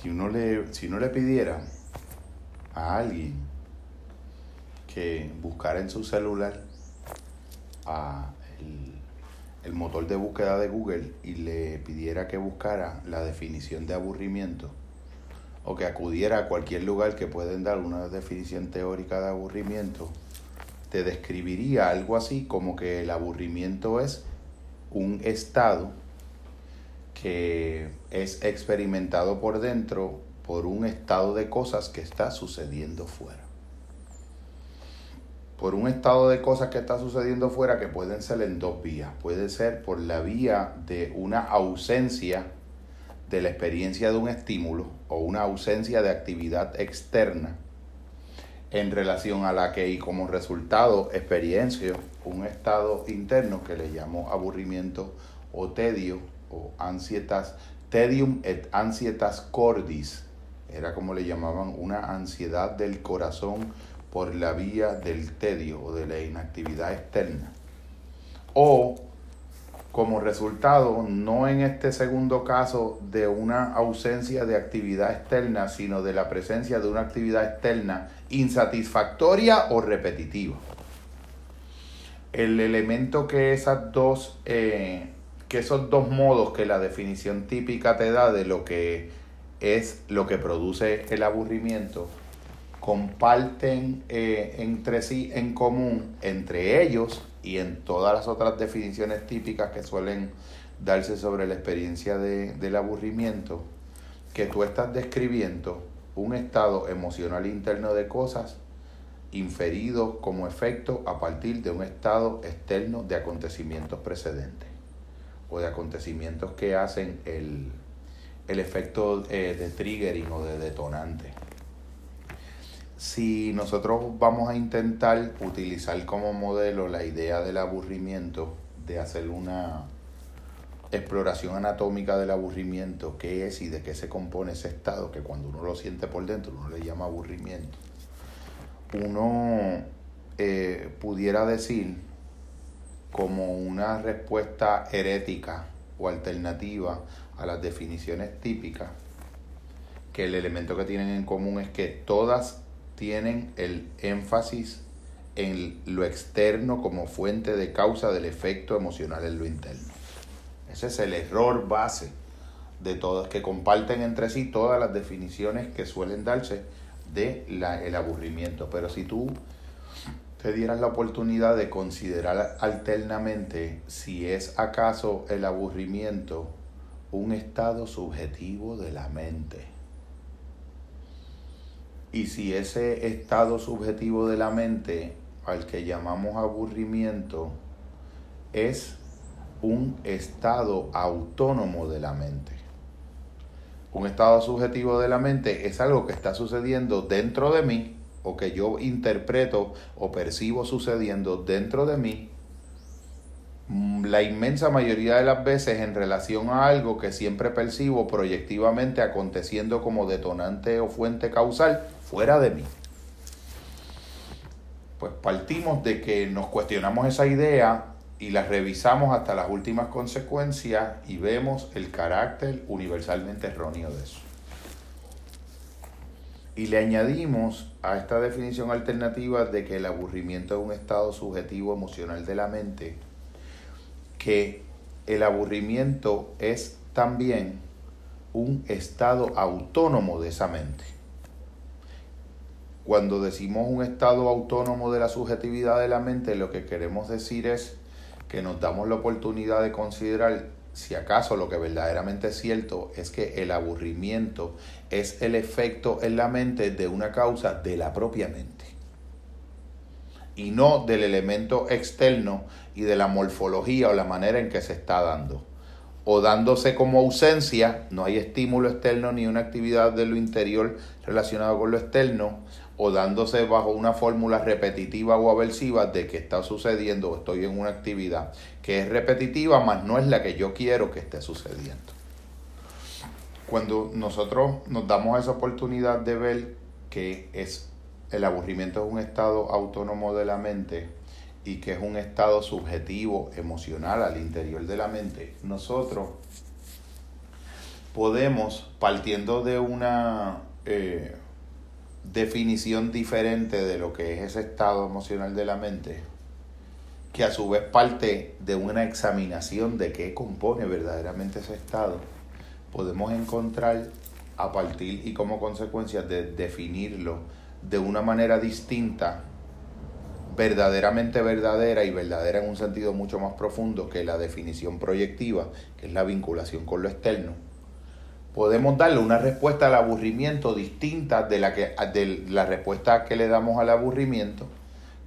Si uno le, si uno le pidiera a alguien que buscara en su celular a el, motor de búsqueda de Google y le pidiera que buscara la definición de aburrimiento o que acudiera a cualquier lugar que pueden dar una definición teórica de aburrimiento, te describiría algo así como que el aburrimiento es un estado que es experimentado por dentro por un estado de cosas que está sucediendo fuera. Por un estado de cosas que está sucediendo fuera que pueden ser en dos vías. Puede ser por la vía de una ausencia de la experiencia de un estímulo o una ausencia de actividad externa en relación a la que y como resultado experiencio un estado interno que le llamo aburrimiento o tedio o ansietas, tedium et ansietas cordis, era como le llamaban una ansiedad del corazón por la vía del tedio o de la inactividad externa. O como resultado, no en este segundo caso de una ausencia de actividad externa, sino de la presencia de una actividad externa insatisfactoria o repetitiva. El elemento que esas dos, eh, que esos dos modos que la definición típica te da de lo que es lo que produce el aburrimiento, comparten eh, entre sí en común, entre ellos y en todas las otras definiciones típicas que suelen darse sobre la experiencia de, del aburrimiento, que tú estás describiendo un estado emocional interno de cosas inferido como efecto a partir de un estado externo de acontecimientos precedentes o de acontecimientos que hacen el, el efecto eh, de triggering o de detonante. Si nosotros vamos a intentar utilizar como modelo la idea del aburrimiento, de hacer una exploración anatómica del aburrimiento, qué es y de qué se compone ese estado, que cuando uno lo siente por dentro uno le llama aburrimiento, uno eh, pudiera decir como una respuesta herética o alternativa a las definiciones típicas, que el elemento que tienen en común es que todas tienen el énfasis en lo externo como fuente de causa del efecto emocional en lo interno. Ese es el error base de todas, que comparten entre sí todas las definiciones que suelen darse de la, el aburrimiento. Pero si tú te dieras la oportunidad de considerar alternamente si es acaso el aburrimiento un estado subjetivo de la mente. Y si ese estado subjetivo de la mente, al que llamamos aburrimiento, es un estado autónomo de la mente. Un estado subjetivo de la mente es algo que está sucediendo dentro de mí o que yo interpreto o percibo sucediendo dentro de mí Mm, la inmensa mayoría de las veces en relación a algo que siempre percibo proyectivamente aconteciendo como detonante o fuente causal fuera de mí. Pues partimos de que nos cuestionamos esa idea y la revisamos hasta las últimas consecuencias y vemos el carácter universalmente erróneo de eso. Y le añadimos a esta definición alternativa de que el aburrimiento es un estado subjetivo emocional de la mente que el aburrimiento es también un estado autónomo de esa mente. Cuando decimos un estado autónomo de la subjetividad de la mente, lo que queremos decir es que nos damos la oportunidad de considerar si acaso lo que verdaderamente es cierto es que el aburrimiento es el efecto en la mente de una causa de la propia mente y no del elemento externo y de la morfología o la manera en que se está dando. O dándose como ausencia, no hay estímulo externo ni una actividad de lo interior relacionado con lo externo, o dándose bajo una fórmula repetitiva o aversiva de que está sucediendo o estoy en una actividad que es repetitiva, mas no es la que yo quiero que esté sucediendo. Cuando nosotros nos damos esa oportunidad de ver que es el aburrimiento es un estado autónomo de la mente y que es un estado subjetivo, emocional al interior de la mente, nosotros podemos, partiendo de una eh, definición diferente de lo que es ese estado emocional de la mente, que a su vez parte de una examinación de qué compone verdaderamente ese estado, podemos encontrar a partir y como consecuencia de definirlo de una manera distinta, verdaderamente verdadera y verdadera en un sentido mucho más profundo que la definición proyectiva, que es la vinculación con lo externo, podemos darle una respuesta al aburrimiento distinta de la, que, de la respuesta que le damos al aburrimiento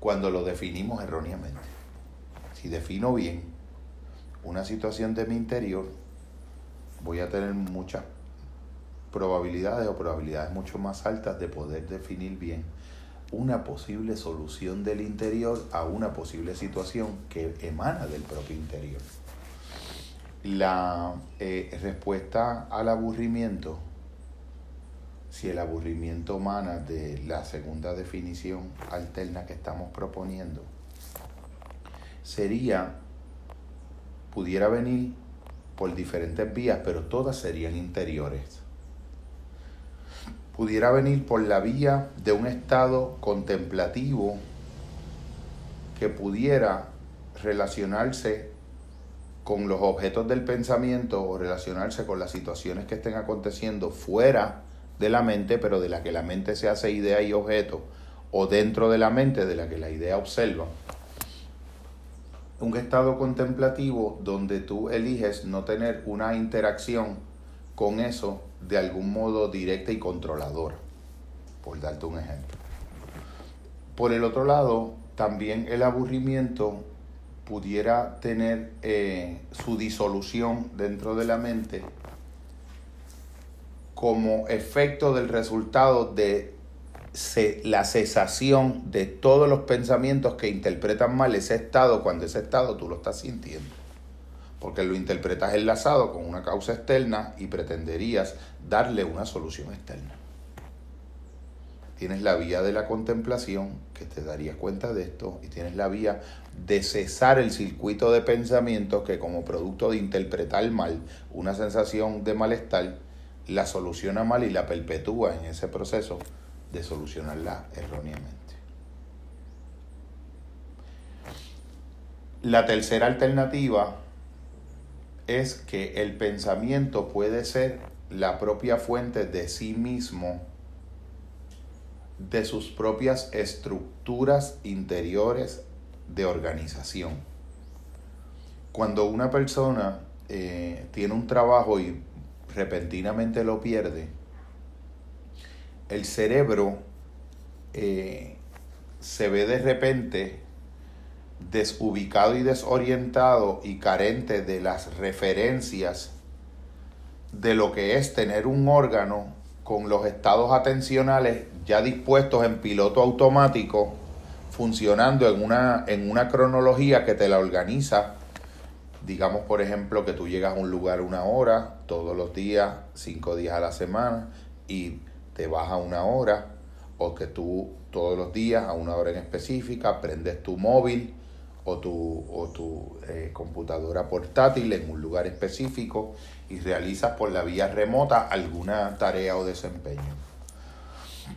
cuando lo definimos erróneamente. Si defino bien una situación de mi interior, voy a tener muchas probabilidades o probabilidades mucho más altas de poder definir bien una posible solución del interior a una posible situación que emana del propio interior. La eh, respuesta al aburrimiento, si el aburrimiento emana de la segunda definición alterna que estamos proponiendo, sería, pudiera venir por diferentes vías, pero todas serían interiores. Pudiera venir por la vía de un estado contemplativo que pudiera relacionarse con los objetos del pensamiento o relacionarse con las situaciones que estén aconteciendo fuera de la mente, pero de la que la mente se hace idea y objeto, o dentro de la mente de la que la idea observa. Un estado contemplativo donde tú eliges no tener una interacción con eso de algún modo directa y controladora, por darte un ejemplo. Por el otro lado, también el aburrimiento pudiera tener eh, su disolución dentro de la mente como efecto del resultado de la cesación de todos los pensamientos que interpretan mal ese estado cuando ese estado tú lo estás sintiendo porque lo interpretas enlazado con una causa externa y pretenderías darle una solución externa. Tienes la vía de la contemplación, que te darías cuenta de esto, y tienes la vía de cesar el circuito de pensamientos que como producto de interpretar mal una sensación de malestar, la soluciona mal y la perpetúa en ese proceso de solucionarla erróneamente. La tercera alternativa es que el pensamiento puede ser la propia fuente de sí mismo, de sus propias estructuras interiores de organización. Cuando una persona eh, tiene un trabajo y repentinamente lo pierde, el cerebro eh, se ve de repente desubicado y desorientado y carente de las referencias de lo que es tener un órgano con los estados atencionales ya dispuestos en piloto automático, funcionando en una, en una cronología que te la organiza. Digamos, por ejemplo, que tú llegas a un lugar una hora, todos los días, cinco días a la semana, y te vas a una hora, o que tú todos los días a una hora en específica prendes tu móvil o tu, o tu eh, computadora portátil en un lugar específico y realizas por la vía remota alguna tarea o desempeño.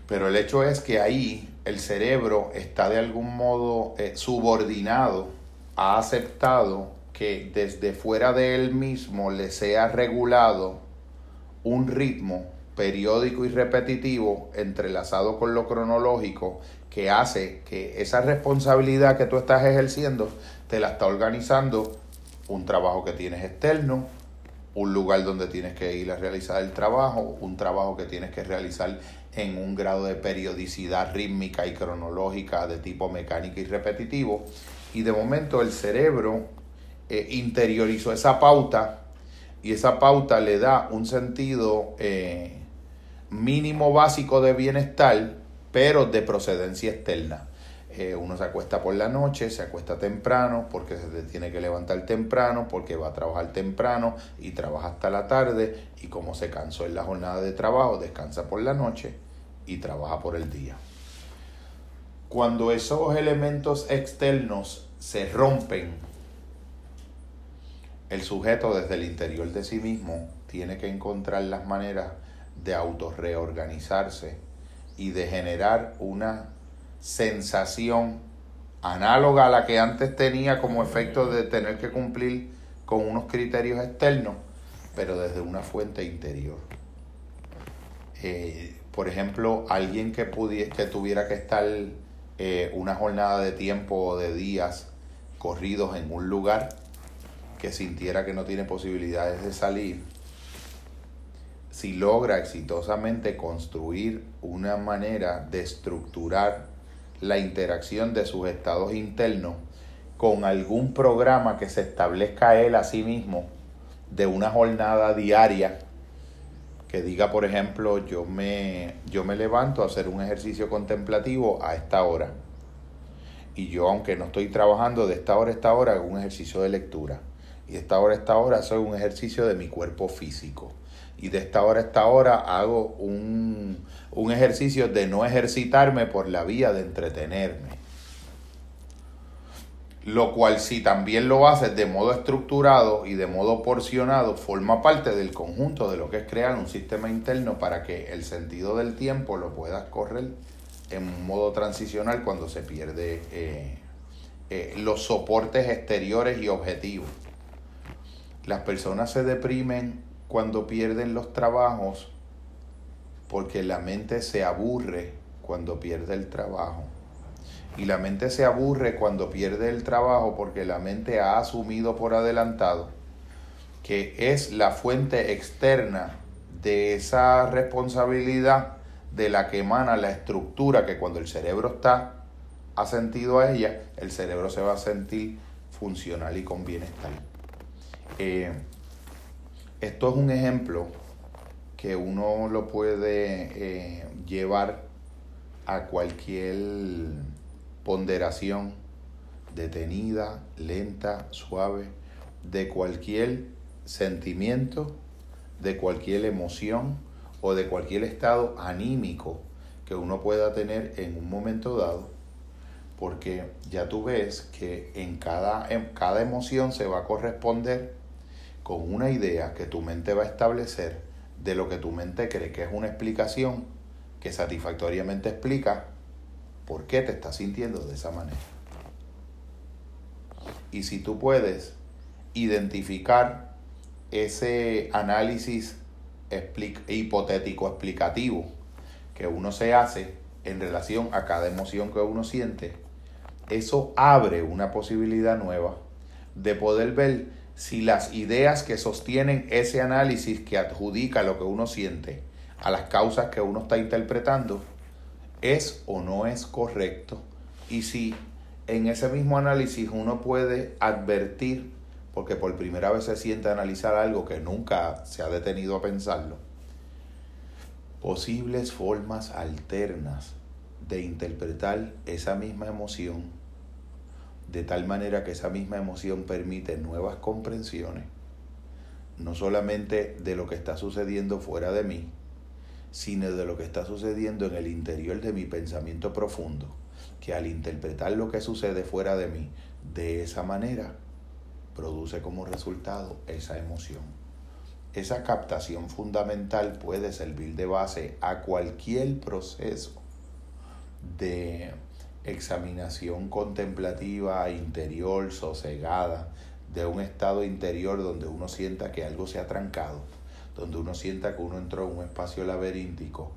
Pero el hecho es que ahí el cerebro está de algún modo eh, subordinado, ha aceptado que desde fuera de él mismo le sea regulado un ritmo periódico y repetitivo entrelazado con lo cronológico que hace que esa responsabilidad que tú estás ejerciendo te la está organizando un trabajo que tienes externo, un lugar donde tienes que ir a realizar el trabajo, un trabajo que tienes que realizar en un grado de periodicidad rítmica y cronológica de tipo mecánico y repetitivo. Y de momento el cerebro eh, interiorizó esa pauta y esa pauta le da un sentido eh, mínimo básico de bienestar pero de procedencia externa. Eh, uno se acuesta por la noche, se acuesta temprano porque se tiene que levantar temprano, porque va a trabajar temprano y trabaja hasta la tarde y como se cansó en la jornada de trabajo, descansa por la noche y trabaja por el día. Cuando esos elementos externos se rompen, el sujeto desde el interior de sí mismo tiene que encontrar las maneras de autorreorganizarse y de generar una sensación análoga a la que antes tenía como efecto de tener que cumplir con unos criterios externos, pero desde una fuente interior. Eh, por ejemplo, alguien que, que tuviera que estar eh, una jornada de tiempo o de días corridos en un lugar, que sintiera que no tiene posibilidades de salir, si logra exitosamente construir una manera de estructurar la interacción de sus estados internos con algún programa que se establezca él a sí mismo de una jornada diaria que diga, por ejemplo, yo me, yo me levanto a hacer un ejercicio contemplativo a esta hora. Y yo, aunque no estoy trabajando de esta hora a esta hora, hago un ejercicio de lectura. Y de esta hora a esta hora hago un ejercicio de mi cuerpo físico y de esta hora a esta hora hago un, ejercicio de no ejercitarme por la vía de entretenerme. Lo cual si también lo haces de modo estructurado y de modo porcionado, forma parte del conjunto de lo que es crear un sistema interno para que el sentido del tiempo lo puedas correr en modo transicional cuando se pierde eh, eh, los soportes exteriores y objetivos. Las personas se deprimen cuando pierden los trabajos porque la mente se aburre cuando pierde el trabajo. Y la mente se aburre cuando pierde el trabajo porque la mente ha asumido por adelantado que es la fuente externa de esa responsabilidad de la que emana la estructura que cuando el cerebro está asentido a ella, el cerebro se va a sentir funcional y con bienestar. Eh, esto es un ejemplo que uno lo puede eh, llevar a cualquier ponderación detenida, lenta, suave, de cualquier sentimiento, de cualquier emoción o de cualquier estado anímico que uno pueda tener en un momento dado, porque ya tú ves que en cada, en cada emoción se va a corresponder con una idea que tu mente va a establecer de lo que tu mente cree que es una explicación que satisfactoriamente explica por qué te estás sintiendo de esa manera. Y si tú puedes identificar ese análisis hipotético explicativo que uno se hace en relación a cada emoción que uno siente, eso abre una posibilidad nueva de poder ver si las ideas que sostienen ese análisis que adjudica lo que uno siente a las causas que uno está interpretando es o no es correcto y si en ese mismo análisis uno puede advertir porque por primera vez se siente a analizar algo que nunca se ha detenido a pensarlo posibles formas alternas de interpretar esa misma emoción de tal manera que esa misma emoción permite nuevas comprensiones, no solamente de lo que está sucediendo fuera de mí, sino de lo que está sucediendo en el interior de mi pensamiento profundo, que al interpretar lo que sucede fuera de mí de esa manera, produce como resultado esa emoción. Esa captación fundamental puede servir de base a cualquier proceso de examinación contemplativa interior, sosegada, de un estado interior donde uno sienta que algo se ha trancado, donde uno sienta que uno entró en un espacio laberíntico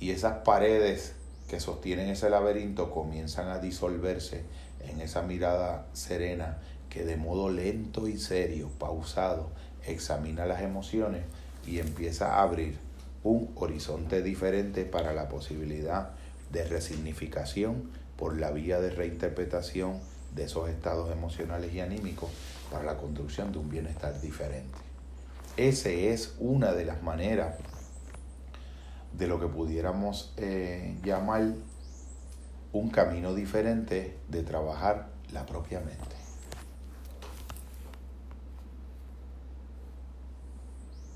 y esas paredes que sostienen ese laberinto comienzan a disolverse en esa mirada serena que de modo lento y serio, pausado, examina las emociones y empieza a abrir un horizonte diferente para la posibilidad de resignificación por la vía de reinterpretación de esos estados emocionales y anímicos para la construcción de un bienestar diferente. Esa es una de las maneras de lo que pudiéramos eh, llamar un camino diferente de trabajar la propia mente.